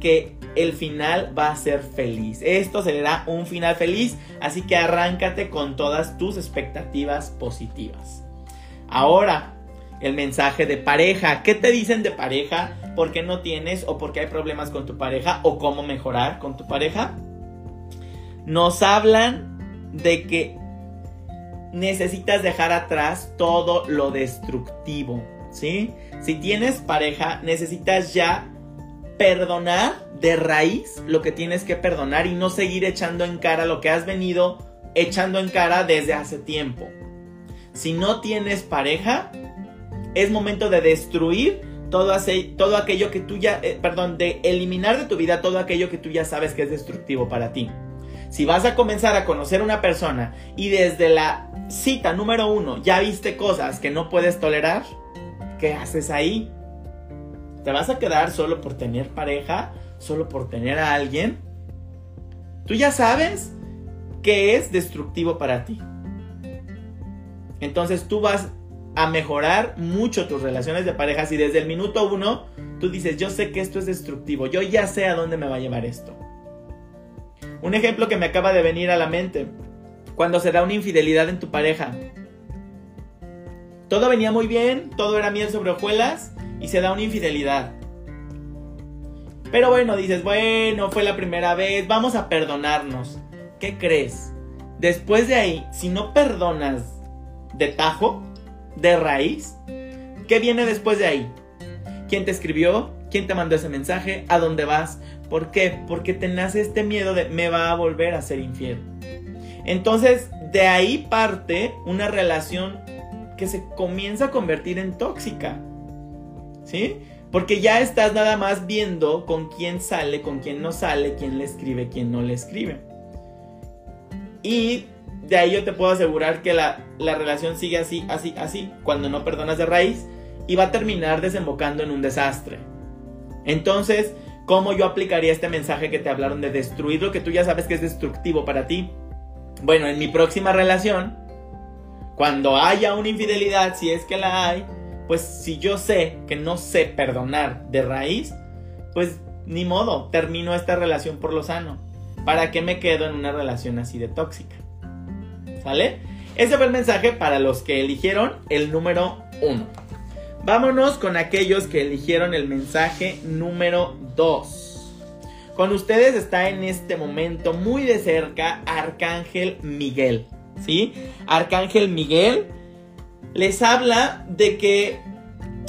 que el final va a ser feliz. Esto será un final feliz, así que arráncate con todas tus expectativas positivas. Ahora, el mensaje de pareja. ¿Qué te dicen de pareja? ¿Por qué no tienes o por qué hay problemas con tu pareja o cómo mejorar con tu pareja? Nos hablan de que necesitas dejar atrás todo lo destructivo, ¿sí? Si tienes pareja, necesitas ya perdonar de raíz lo que tienes que perdonar y no seguir echando en cara lo que has venido echando en cara desde hace tiempo. Si no tienes pareja, es momento de destruir todo, todo aquello que tú ya, eh, perdón, de eliminar de tu vida todo aquello que tú ya sabes que es destructivo para ti. Si vas a comenzar a conocer una persona y desde la cita número uno ya viste cosas que no puedes tolerar, ¿qué haces ahí? ¿Te vas a quedar solo por tener pareja? ¿Solo por tener a alguien? Tú ya sabes que es destructivo para ti. Entonces tú vas a mejorar mucho tus relaciones de pareja si desde el minuto uno tú dices, yo sé que esto es destructivo, yo ya sé a dónde me va a llevar esto. Un ejemplo que me acaba de venir a la mente, cuando se da una infidelidad en tu pareja. Todo venía muy bien, todo era miel sobre hojuelas y se da una infidelidad. Pero bueno, dices, bueno, fue la primera vez, vamos a perdonarnos. ¿Qué crees? Después de ahí, si no perdonas de tajo, de raíz, ¿qué viene después de ahí? ¿Quién te escribió? ¿Quién te mandó ese mensaje? ¿A dónde vas? ¿Por qué? Porque te nace este miedo de me va a volver a ser infiel. Entonces, de ahí parte una relación que se comienza a convertir en tóxica. ¿Sí? Porque ya estás nada más viendo con quién sale, con quién no sale, quién le escribe, quién no le escribe. Y de ahí yo te puedo asegurar que la, la relación sigue así, así, así, cuando no perdonas de raíz y va a terminar desembocando en un desastre. Entonces, ¿cómo yo aplicaría este mensaje que te hablaron de destruir lo que tú ya sabes que es destructivo para ti? Bueno, en mi próxima relación, cuando haya una infidelidad, si es que la hay, pues si yo sé que no sé perdonar de raíz, pues ni modo, termino esta relación por lo sano. ¿Para qué me quedo en una relación así de tóxica? ¿Sale? Ese fue el mensaje para los que eligieron el número 1. Vámonos con aquellos que eligieron el mensaje número 2. Con ustedes está en este momento muy de cerca Arcángel Miguel. ¿Sí? Arcángel Miguel les habla de que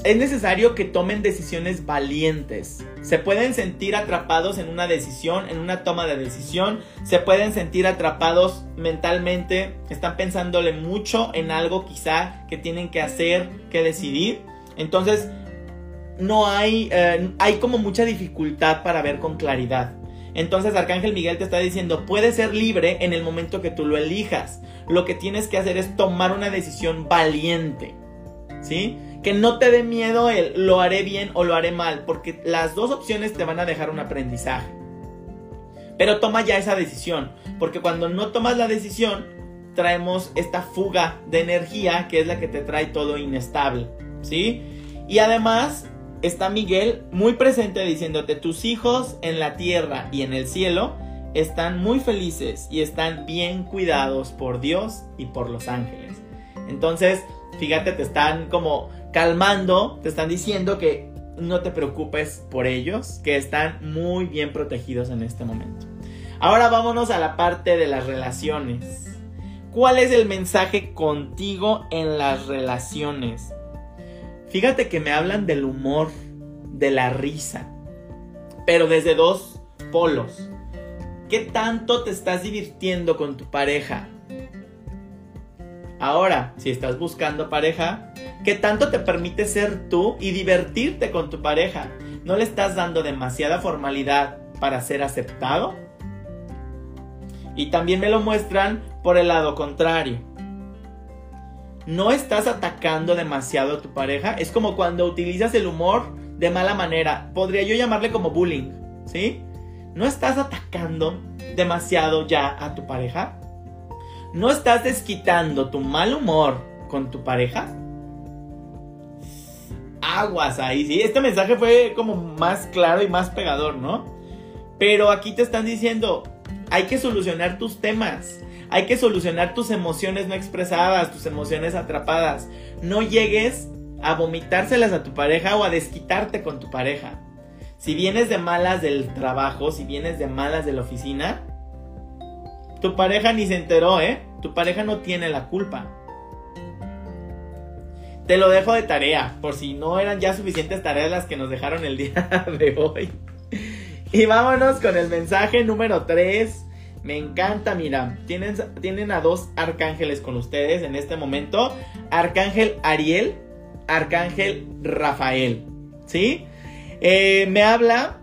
es necesario que tomen decisiones valientes. Se pueden sentir atrapados en una decisión, en una toma de decisión. Se pueden sentir atrapados mentalmente. Están pensándole mucho en algo quizá que tienen que hacer, que decidir. Entonces, no hay, eh, hay como mucha dificultad para ver con claridad. Entonces Arcángel Miguel te está diciendo, puedes ser libre en el momento que tú lo elijas. Lo que tienes que hacer es tomar una decisión valiente. ¿Sí? Que no te dé miedo el lo haré bien o lo haré mal, porque las dos opciones te van a dejar un aprendizaje. Pero toma ya esa decisión, porque cuando no tomas la decisión, traemos esta fuga de energía que es la que te trae todo inestable, ¿sí? Y además está Miguel muy presente diciéndote, tus hijos en la tierra y en el cielo están muy felices y están bien cuidados por Dios y por los ángeles. Entonces, fíjate, te están como calmando, te están diciendo que no te preocupes por ellos, que están muy bien protegidos en este momento. Ahora vámonos a la parte de las relaciones. ¿Cuál es el mensaje contigo en las relaciones? Fíjate que me hablan del humor, de la risa, pero desde dos polos. ¿Qué tanto te estás divirtiendo con tu pareja? Ahora, si estás buscando pareja, ¿qué tanto te permite ser tú y divertirte con tu pareja? ¿No le estás dando demasiada formalidad para ser aceptado? Y también me lo muestran por el lado contrario. No estás atacando demasiado a tu pareja. Es como cuando utilizas el humor de mala manera. Podría yo llamarle como bullying, ¿sí? No estás atacando demasiado ya a tu pareja. ¿No estás desquitando tu mal humor con tu pareja? Aguas ahí, sí. Este mensaje fue como más claro y más pegador, ¿no? Pero aquí te están diciendo, hay que solucionar tus temas. Hay que solucionar tus emociones no expresadas, tus emociones atrapadas. No llegues a vomitárselas a tu pareja o a desquitarte con tu pareja. Si vienes de malas del trabajo, si vienes de malas de la oficina, tu pareja ni se enteró, ¿eh? Tu pareja no tiene la culpa. Te lo dejo de tarea, por si no eran ya suficientes tareas las que nos dejaron el día de hoy. Y vámonos con el mensaje número 3. Me encanta, mira, tienen, tienen a dos arcángeles con ustedes en este momento. Arcángel Ariel, Arcángel Rafael. ¿Sí? Eh, me habla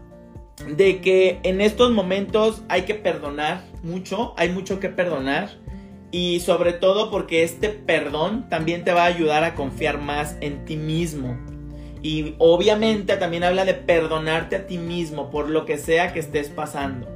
de que en estos momentos hay que perdonar mucho, hay mucho que perdonar y sobre todo porque este perdón también te va a ayudar a confiar más en ti mismo. Y obviamente también habla de perdonarte a ti mismo por lo que sea que estés pasando.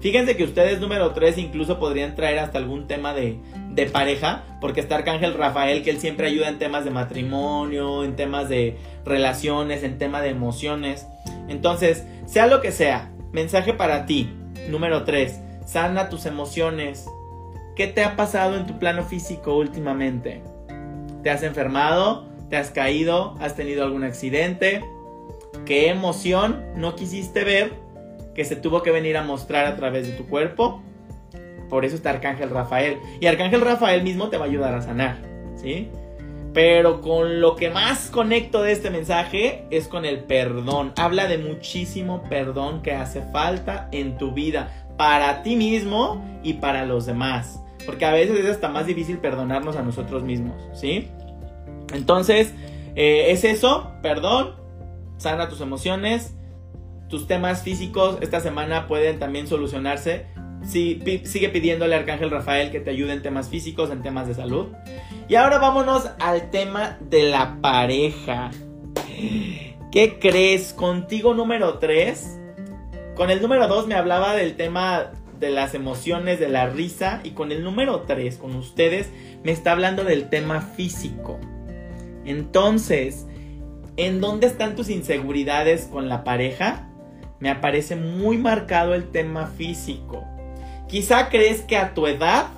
Fíjense que ustedes número 3 incluso podrían traer hasta algún tema de, de pareja, porque está Arcángel Rafael, que él siempre ayuda en temas de matrimonio, en temas de relaciones, en temas de emociones. Entonces, sea lo que sea, mensaje para ti. Número 3, sana tus emociones. ¿Qué te ha pasado en tu plano físico últimamente? ¿Te has enfermado? ¿Te has caído? ¿Has tenido algún accidente? ¿Qué emoción no quisiste ver que se tuvo que venir a mostrar a través de tu cuerpo. Por eso está Arcángel Rafael. Y Arcángel Rafael mismo te va a ayudar a sanar, ¿sí? Pero con lo que más conecto de este mensaje es con el perdón. Habla de muchísimo perdón que hace falta en tu vida para ti mismo y para los demás. Porque a veces es hasta más difícil perdonarnos a nosotros mismos, ¿sí? Entonces, eh, es eso, perdón, sana tus emociones, tus temas físicos esta semana pueden también solucionarse. Sigue pidiéndole al Arcángel Rafael que te ayude en temas físicos, en temas de salud. Y ahora vámonos al tema de la pareja. ¿Qué crees? Contigo número 3. Con el número 2 me hablaba del tema de las emociones, de la risa. Y con el número 3, con ustedes, me está hablando del tema físico. Entonces, ¿en dónde están tus inseguridades con la pareja? Me aparece muy marcado el tema físico. Quizá crees que a tu edad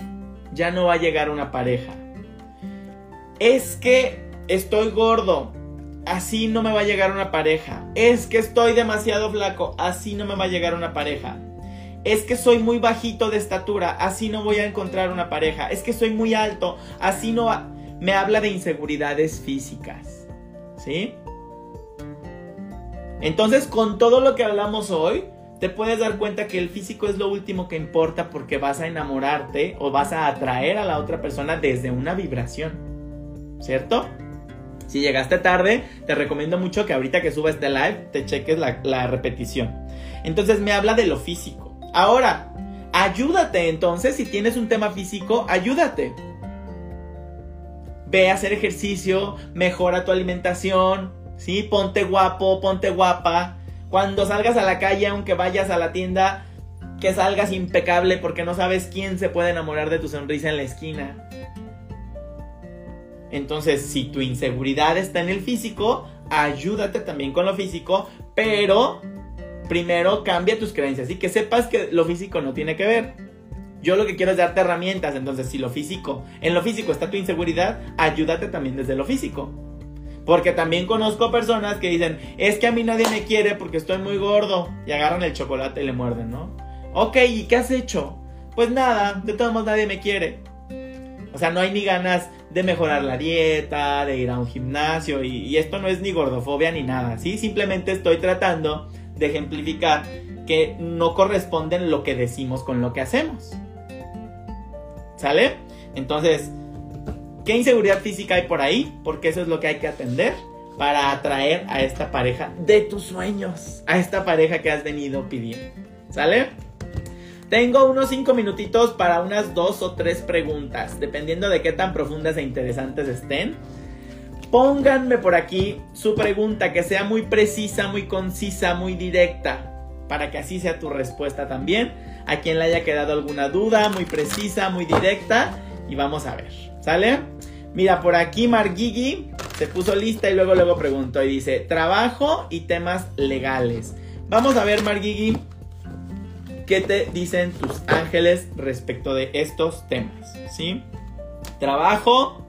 ya no va a llegar una pareja. Es que estoy gordo, así no me va a llegar una pareja. Es que estoy demasiado flaco, así no me va a llegar una pareja. Es que soy muy bajito de estatura, así no voy a encontrar una pareja. Es que soy muy alto, así no va... Me habla de inseguridades físicas. ¿Sí? Entonces, con todo lo que hablamos hoy, te puedes dar cuenta que el físico es lo último que importa porque vas a enamorarte o vas a atraer a la otra persona desde una vibración. ¿Cierto? Si llegaste tarde, te recomiendo mucho que ahorita que suba este live te cheques la, repetición. Entonces me habla de lo físico. Ahora, ayúdate entonces, si tienes un tema físico, ayúdate. Ve a hacer ejercicio, mejora tu alimentación, ¿sí? Ponte guapo, ponte guapa. Cuando salgas a la calle, aunque vayas a la tienda, que salgas impecable porque no sabes quién se puede enamorar de tu sonrisa en la esquina. Entonces, si tu inseguridad está en el físico, ayúdate también con lo físico, pero primero cambia tus creencias y que sepas que lo físico no tiene que ver. Yo lo que quiero es darte herramientas, entonces si lo físico, en lo físico está tu inseguridad, ayúdate también desde lo físico. Porque también conozco personas que dicen, es que a mí nadie me quiere porque estoy muy gordo. Y agarran el chocolate y le muerden, ¿no? Ok, ¿y qué has hecho? Pues nada, de todos modos nadie me quiere. O sea, no hay ni ganas de mejorar la dieta, de ir a un gimnasio y, esto no es ni gordofobia ni nada, ¿sí? Simplemente estoy tratando de ejemplificar que no corresponden lo que decimos con lo que hacemos. ¿Sale? Entonces, ¿qué inseguridad física hay por ahí? Porque eso es lo que hay que atender para atraer a esta pareja de tus sueños, a esta pareja que has venido pidiendo. ¿Sale? Tengo unos 5 minutitos para unas 2 o 3 preguntas, dependiendo de qué tan profundas e interesantes estén. Pónganme por aquí su pregunta, que sea muy precisa, muy concisa, muy directa, para que así sea tu respuesta también. A quien le haya quedado alguna duda, muy precisa, muy directa, y vamos a ver, ¿sale? Mira, por aquí Margigi se puso lista y luego luego preguntó y dice, trabajo y temas legales. Vamos a ver, Margigi, ¿Qué te dicen tus ángeles respecto de estos temas? ¿Sí? Trabajo,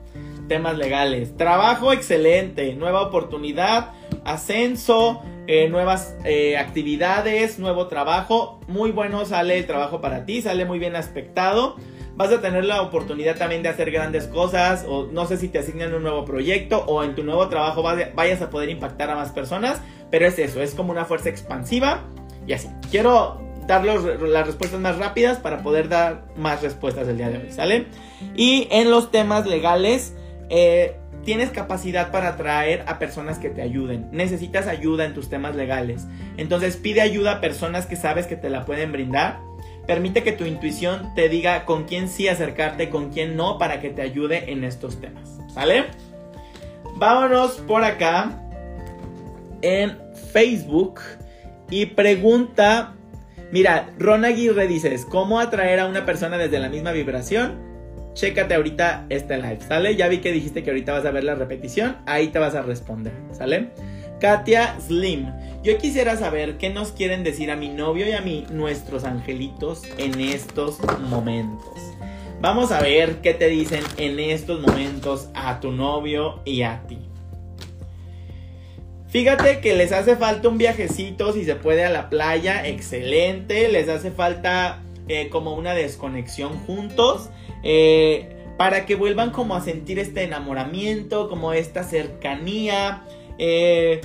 temas legales. Trabajo excelente, nueva oportunidad, ascenso, eh, nuevas eh, actividades, nuevo trabajo. Muy bueno sale el trabajo para ti, sale muy bien aspectado. Vas a tener la oportunidad también de hacer grandes cosas o no sé si te asignan un nuevo proyecto o en tu nuevo trabajo vayas a poder impactar a más personas, pero es eso, es como una fuerza expansiva y así. Quiero dar las respuestas más rápidas para poder dar más respuestas el día de hoy, ¿sale? Y en los temas legales, eh, tienes capacidad para atraer a personas que te ayuden. Necesitas ayuda en tus temas legales. Entonces pide ayuda a personas que sabes que te la pueden brindar. Permite que tu intuición te diga con quién sí acercarte, con quién no, para que te ayude en estos temas. ¿Sale? Vámonos por acá en Facebook y pregunta Mira, Ron Aguirre dices, ¿cómo atraer a una persona desde la misma vibración? Chécate ahorita este live, ¿sale? Ya vi que dijiste que ahorita vas a ver la repetición, ahí te vas a responder, ¿sale? Katia Slim, yo quisiera saber qué nos quieren decir a mi novio y a mí, nuestros angelitos, en estos momentos. Vamos a ver qué te dicen en estos momentos a tu novio y a ti. Fíjate que les hace falta un viajecito si se puede a la playa, excelente. Les hace falta eh, como una desconexión juntos. Eh, para que vuelvan como a sentir este enamoramiento, como esta cercanía. Eh,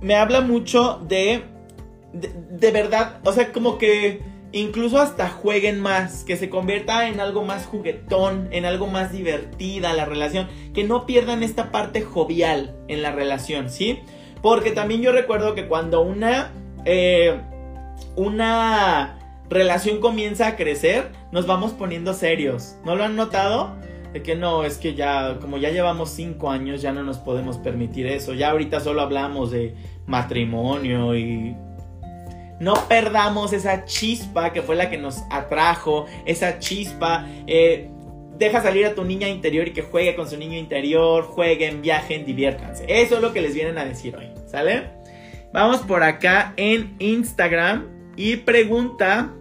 me habla mucho de, de, verdad, o sea, como que incluso hasta jueguen más, que se convierta en algo más juguetón, en algo más divertida la relación, que no pierdan esta parte jovial en la relación, ¿sí? Porque también yo recuerdo que cuando una, eh, una relación comienza a crecer, nos vamos poniendo serios, ¿no lo han notado? De que no, es que ya, como ya llevamos cinco años, ya no nos podemos permitir eso. Ya ahorita solo hablamos de matrimonio y no perdamos esa chispa que fue la que nos atrajo, esa chispa. Eh, deja salir a tu niña interior y que juegue con su niño interior, jueguen, viajen, diviértanse. Eso es lo que les vienen a decir hoy, ¿sale? Vamos por acá en Instagram y pregunta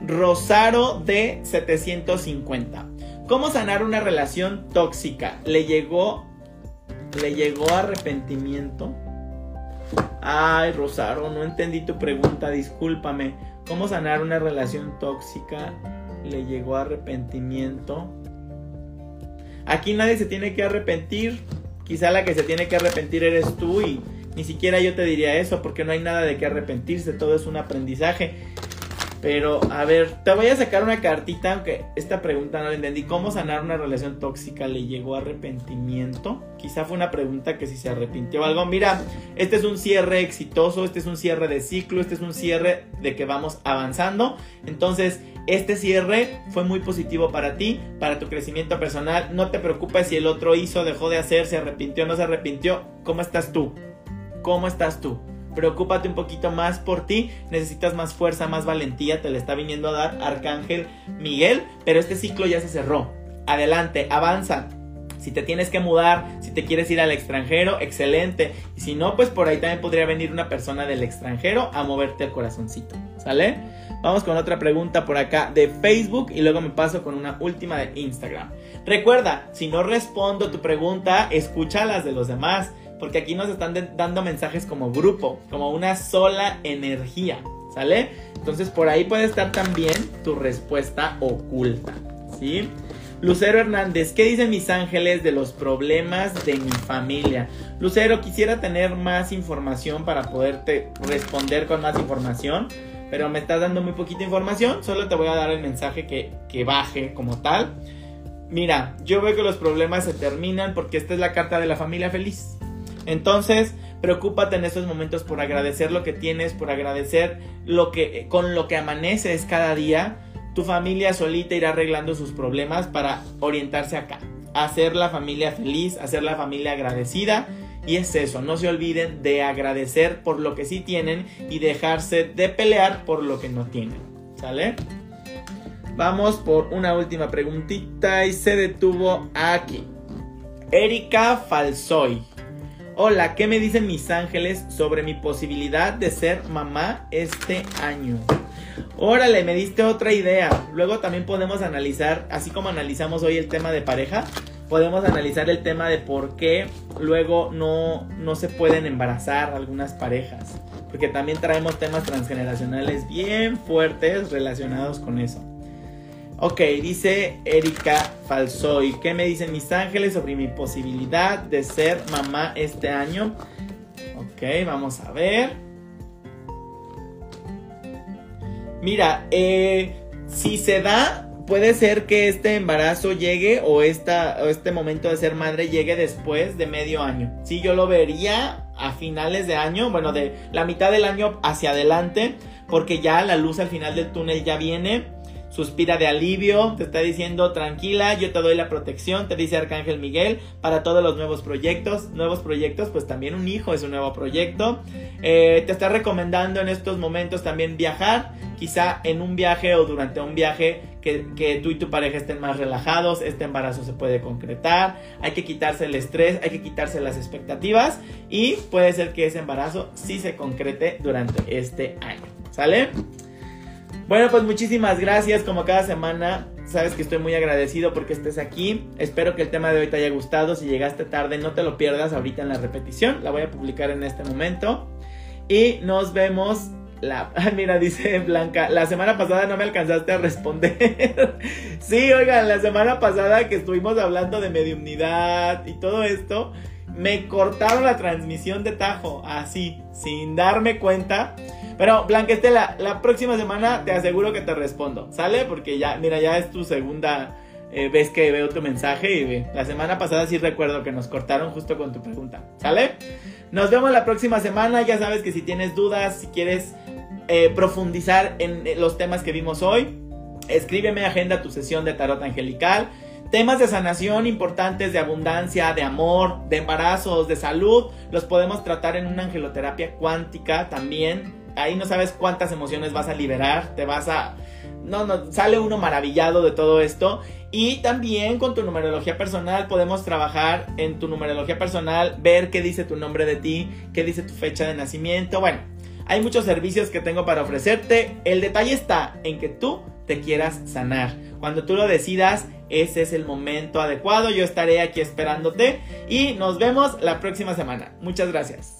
Rosaro de 750. ¿Cómo sanar una relación tóxica? ¿Le llegó le llegó arrepentimiento? Ay, Rosario, no entendí tu pregunta, discúlpame. ¿Cómo sanar una relación tóxica? ¿Le llegó arrepentimiento? Aquí nadie se tiene que arrepentir. Quizá la que se tiene que arrepentir eres tú y ni siquiera yo te diría eso porque no hay nada de qué arrepentirse, todo es un aprendizaje. Pero, a ver, te voy a sacar una cartita, aunque esta pregunta no la entendí. ¿Cómo sanar una relación tóxica? ¿Le llegó arrepentimiento? Quizá fue una pregunta que si se arrepintió algo. Mira, este es un cierre exitoso, este es un cierre de ciclo, este es un cierre de que vamos avanzando. Entonces, este cierre fue muy positivo para ti, para tu crecimiento personal. No te preocupes si el otro hizo, dejó de hacer, se arrepintió, no se arrepintió. ¿Cómo estás tú? ¿Cómo estás tú? Preocúpate un poquito más por ti, necesitas más fuerza, más valentía, te le está viniendo a dar Arcángel Miguel, pero este ciclo ya se cerró. Adelante, avanza. Si te tienes que mudar, si te quieres ir al extranjero, excelente. Y si no, pues por ahí también podría venir una persona del extranjero a moverte el corazoncito. ¿Sale? Vamos con otra pregunta por acá de Facebook y luego me paso con una última de Instagram. Recuerda, si no respondo tu pregunta, escucha las de los demás porque aquí nos están dando mensajes como grupo, como una sola energía, ¿sale? Entonces por ahí puede estar también tu respuesta oculta, ¿sí? Lucero Hernández, ¿qué dicen mis ángeles de los problemas de mi familia? Lucero, quisiera tener más información para poderte responder con más información, pero me estás dando muy poquita información, solo te voy a dar el mensaje que, que baje como tal. Mira, yo veo que los problemas se terminan porque esta es la carta de la familia feliz. Entonces, preocúpate en estos momentos por agradecer lo que tienes, por agradecer lo que con lo que amaneces cada día. Tu familia solita irá arreglando sus problemas para orientarse acá, hacer la familia feliz, hacer la familia agradecida. Y es eso, no se olviden de agradecer por lo que sí tienen y dejarse de pelear por lo que no tienen. ¿Sale? Vamos por una última preguntita y se detuvo aquí. Erika Falsoy. Hola, ¿qué me dicen mis ángeles sobre mi posibilidad de ser mamá este año? Órale, me diste otra idea. Luego también podemos analizar, así como analizamos hoy el tema de pareja, podemos analizar el tema de por qué luego no, no se pueden embarazar algunas parejas. Porque también traemos temas transgeneracionales bien fuertes relacionados con eso. Ok, dice Erika Falsoy. ¿Qué me dicen mis ángeles sobre mi posibilidad de ser mamá este año? Ok, vamos a ver. Mira, eh, si se da, puede ser que este embarazo llegue o, esta, o este momento de ser madre llegue después de medio año. Sí, yo lo vería a finales de año, bueno, de la mitad del año hacia adelante, porque ya la luz al final del túnel ya viene suspira de alivio, te está diciendo tranquila, yo te doy la protección, te dice Arcángel Miguel para todos los nuevos proyectos, nuevos proyectos, pues también un hijo es un nuevo proyecto, eh, te está recomendando en estos momentos también viajar, quizá en un viaje o durante un viaje que, que, tú y tu pareja estén más relajados, este embarazo se puede concretar, hay que quitarse el estrés, hay que quitarse las expectativas y puede ser que ese embarazo sí se concrete durante este año, ¿sale? Bueno, pues muchísimas gracias. Como cada semana, sabes que estoy muy agradecido porque estés aquí. Espero que el tema de hoy te haya gustado. Si llegaste tarde, no te lo pierdas ahorita en la repetición. La voy a publicar en este momento. Y nos vemos. La, mira, dice Blanca, la semana pasada no me alcanzaste a responder. sí, oigan, la semana pasada que estuvimos hablando de mediunidad y todo esto, me cortaron la transmisión de Tajo, así, sin darme cuenta. Pero Blanca Estela, la próxima semana te aseguro que te respondo, ¿sale? Porque ya, mira, ya es tu segunda eh, vez que veo tu mensaje y la semana pasada sí recuerdo que nos cortaron justo con tu pregunta, ¿sale? Nos vemos la próxima semana, ya sabes que si tienes dudas, si quieres eh, profundizar en los temas que vimos hoy, escríbeme agenda tu sesión de tarot angelical. Temas de sanación importantes, de abundancia, de amor, de embarazos, de salud, los podemos tratar en una angeloterapia cuántica también. Ahí no sabes cuántas emociones vas a liberar, te vas a... No, no, sale uno maravillado de todo esto. Y también con tu numerología personal podemos trabajar en tu numerología personal, ver qué dice tu nombre de ti, qué dice tu fecha de nacimiento. Bueno, hay muchos servicios que tengo para ofrecerte. El detalle está en que tú te quieras sanar. Cuando tú lo decidas, ese es el momento adecuado. Yo estaré aquí esperándote y nos vemos la próxima semana. Muchas gracias.